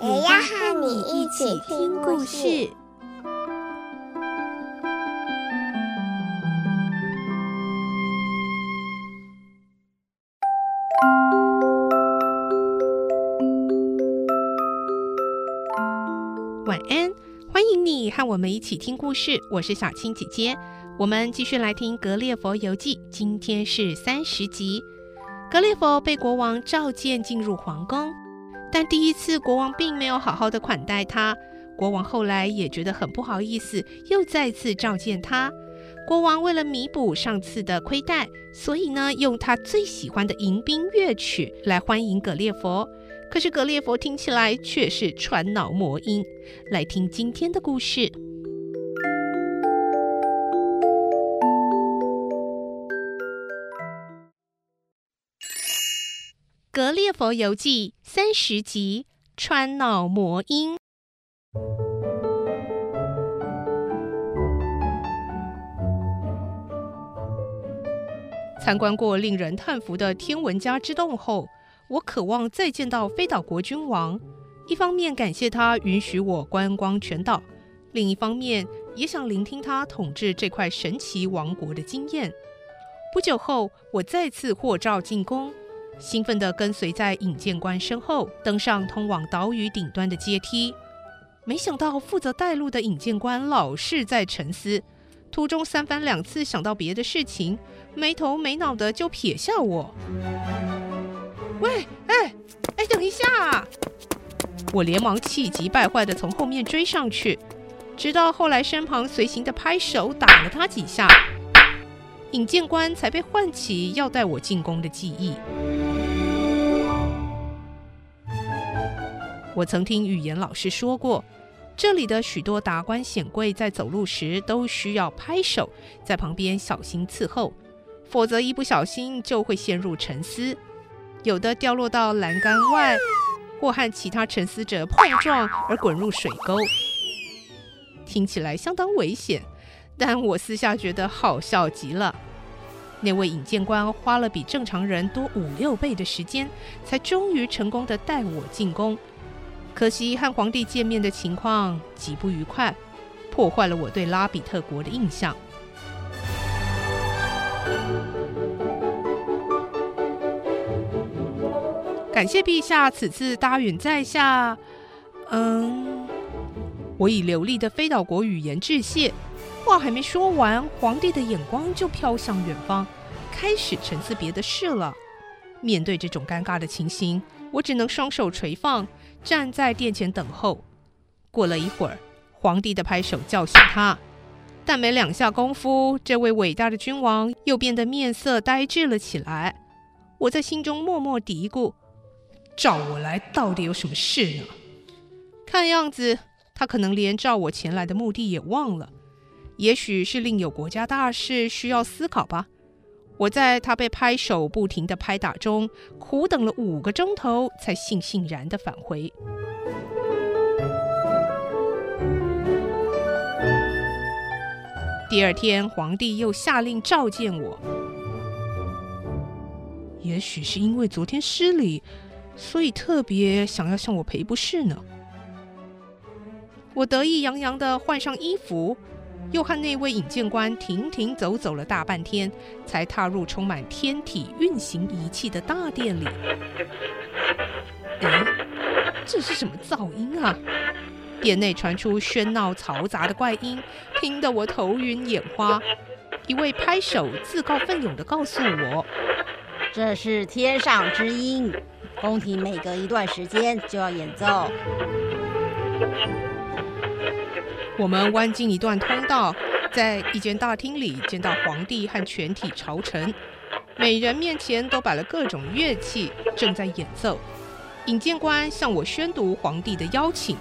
也要和你一起听故事。晚安，欢迎你和我们一起听故事。我是小青姐姐，我们继续来听《格列佛游记》，今天是三十集。格列佛被国王召见进入皇宫，但第一次国王并没有好好的款待他。国王后来也觉得很不好意思，又再次召见他。国王为了弥补上次的亏待，所以呢，用他最喜欢的迎宾乐曲来欢迎格列佛。可是格列佛听起来却是传脑魔音。来听今天的故事，《格列佛游记》三十集《穿脑魔音》。参观过令人叹服的天文家之洞后，我渴望再见到飞岛国君王，一方面感谢他允许我观光全岛，另一方面也想聆听他统治这块神奇王国的经验。不久后，我再次获召进宫，兴奋地跟随在引荐官身后，登上通往岛屿顶端的阶梯。没想到负责带路的引荐官老是在沉思，途中三番两次想到别的事情，没头没脑的就撇下我。喂，哎，哎，等一下！我连忙气急败坏地从后面追上去，直到后来身旁随行的拍手打了他几下，引荐官才被唤起要带我进宫的记忆。我曾听语言老师说过，这里的许多达官显贵在走路时都需要拍手，在旁边小心伺候，否则一不小心就会陷入沉思。有的掉落到栏杆外，或和其他沉思者碰撞而滚入水沟，听起来相当危险，但我私下觉得好笑极了。那位引荐官花了比正常人多五六倍的时间，才终于成功地带我进宫。可惜和皇帝见面的情况极不愉快，破坏了我对拉比特国的印象。感谢陛下此次答允在下。嗯，我以流利的飞岛国语言致谢。话还没说完，皇帝的眼光就飘向远方，开始沉思别的事了。面对这种尴尬的情形，我只能双手垂放，站在殿前等候。过了一会儿，皇帝的拍手叫醒他，但没两下功夫，这位伟大的君王又变得面色呆滞了起来。我在心中默默嘀咕。召我来到底有什么事呢？看样子他可能连召我前来的目的也忘了，也许是另有国家大事需要思考吧。我在他被拍手不停的拍打中苦等了五个钟头，才悻悻然的返回。第二天，皇帝又下令召见我。也许是因为昨天失礼。所以特别想要向我赔不是呢。我得意洋洋地换上衣服，又和那位引荐官停停走走了大半天，才踏入充满天体运行仪器的大殿里。哎，这是什么噪音啊？殿内传出喧闹嘈杂的怪音，听得我头晕眼花。一位拍手自告奋勇地告诉我：“这是天上之音。”宫廷每隔一段时间就要演奏。我们弯进一段通道，在一间大厅里见到皇帝和全体朝臣，每人面前都摆了各种乐器，正在演奏。引荐官向我宣读皇帝的邀请。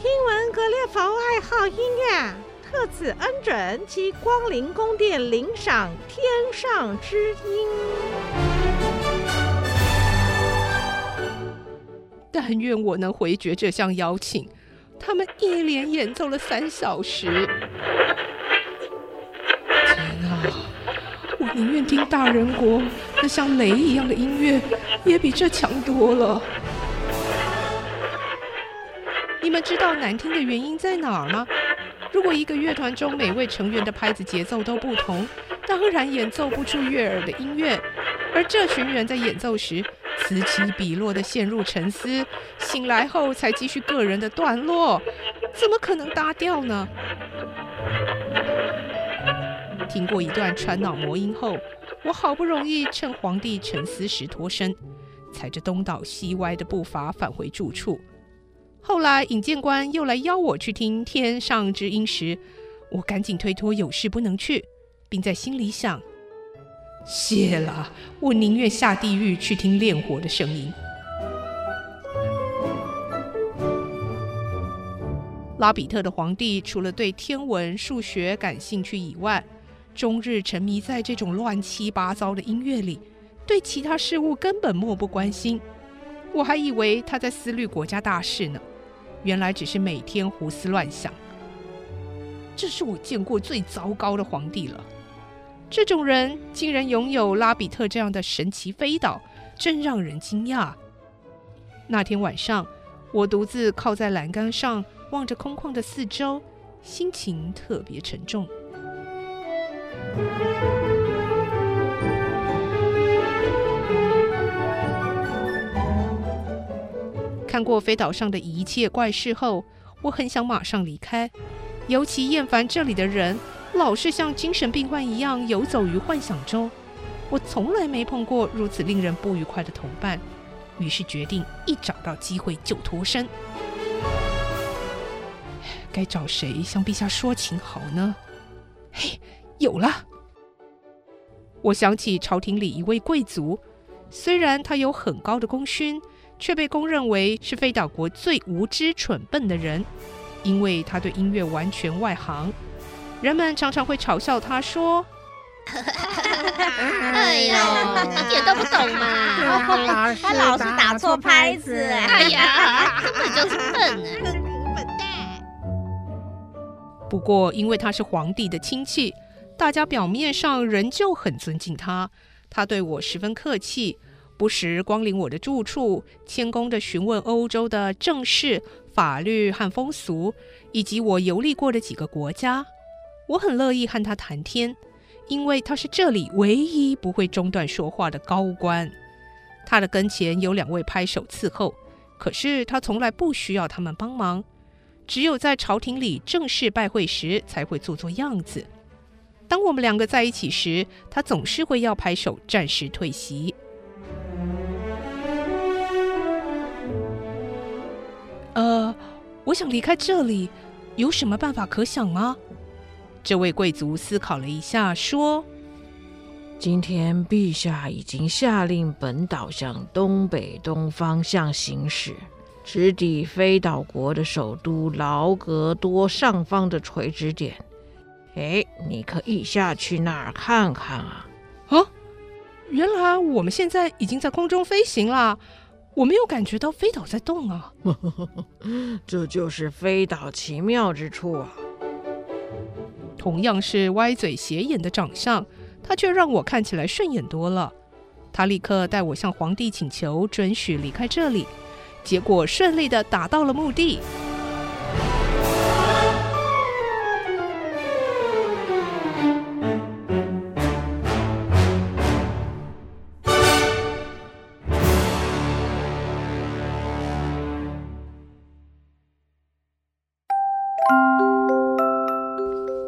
听闻格列佛爱好音乐，特此恩准其光临宫殿领赏天上之音。但愿我能回绝这项邀请。他们一连演奏了三小时。天啊！我宁愿听大人国那像雷一样的音乐，也比这强多了。你们知道难听的原因在哪儿吗？如果一个乐团中每位成员的拍子节奏都不同，当然演奏不出悦耳的音乐。而这群人在演奏时，此起彼落地陷入沉思，醒来后才继续个人的段落，怎么可能搭调呢？听过一段传脑魔音后，我好不容易趁皇帝沉思时脱身，踩着东倒西歪的步伐返回住处。后来引荐官又来邀我去听天上之音时，我赶紧推脱有事不能去，并在心里想。谢了，我宁愿下地狱去听炼火的声音。拉比特的皇帝除了对天文、数学感兴趣以外，终日沉迷在这种乱七八糟的音乐里，对其他事物根本漠不关心。我还以为他在思虑国家大事呢，原来只是每天胡思乱想。这是我见过最糟糕的皇帝了。这种人竟然拥有拉比特这样的神奇飞岛，真让人惊讶。那天晚上，我独自靠在栏杆上，望着空旷的四周，心情特别沉重。看过飞岛上的一切怪事后，我很想马上离开，尤其厌烦这里的人。老是像精神病患一样游走于幻想中，我从来没碰过如此令人不愉快的同伴，于是决定一找到机会就脱身。该找谁向陛下说情好呢？嘿，有了！我想起朝廷里一位贵族，虽然他有很高的功勋，却被公认为是飞岛国最无知蠢笨的人，因为他对音乐完全外行。人们常常会嘲笑他说：“ 哎呦，一点都不懂嘛！他老是打错拍子，哎呀，根本就是笨啊，笨蛋！”不过，因为他是皇帝的亲戚，大家表面上仍旧很尊敬他。他对我十分客气，不时光临我的住处，谦恭地询问欧洲的政事、法律和风俗，以及我游历过的几个国家。我很乐意和他谈天，因为他是这里唯一不会中断说话的高官。他的跟前有两位拍手伺候，可是他从来不需要他们帮忙，只有在朝廷里正式拜会时才会做做样子。当我们两个在一起时，他总是会要拍手，暂时退席。呃，我想离开这里，有什么办法可想吗？这位贵族思考了一下，说：“今天陛下已经下令本岛向东北东方向行驶，直抵飞岛国的首都劳格多上方的垂直点。哎，你可以下去那儿看看啊！啊，原来我们现在已经在空中飞行了，我没有感觉到飞岛在动啊！这就是飞岛奇妙之处啊！”同样是歪嘴斜眼的长相，他却让我看起来顺眼多了。他立刻带我向皇帝请求准许离开这里，结果顺利地达到了目的。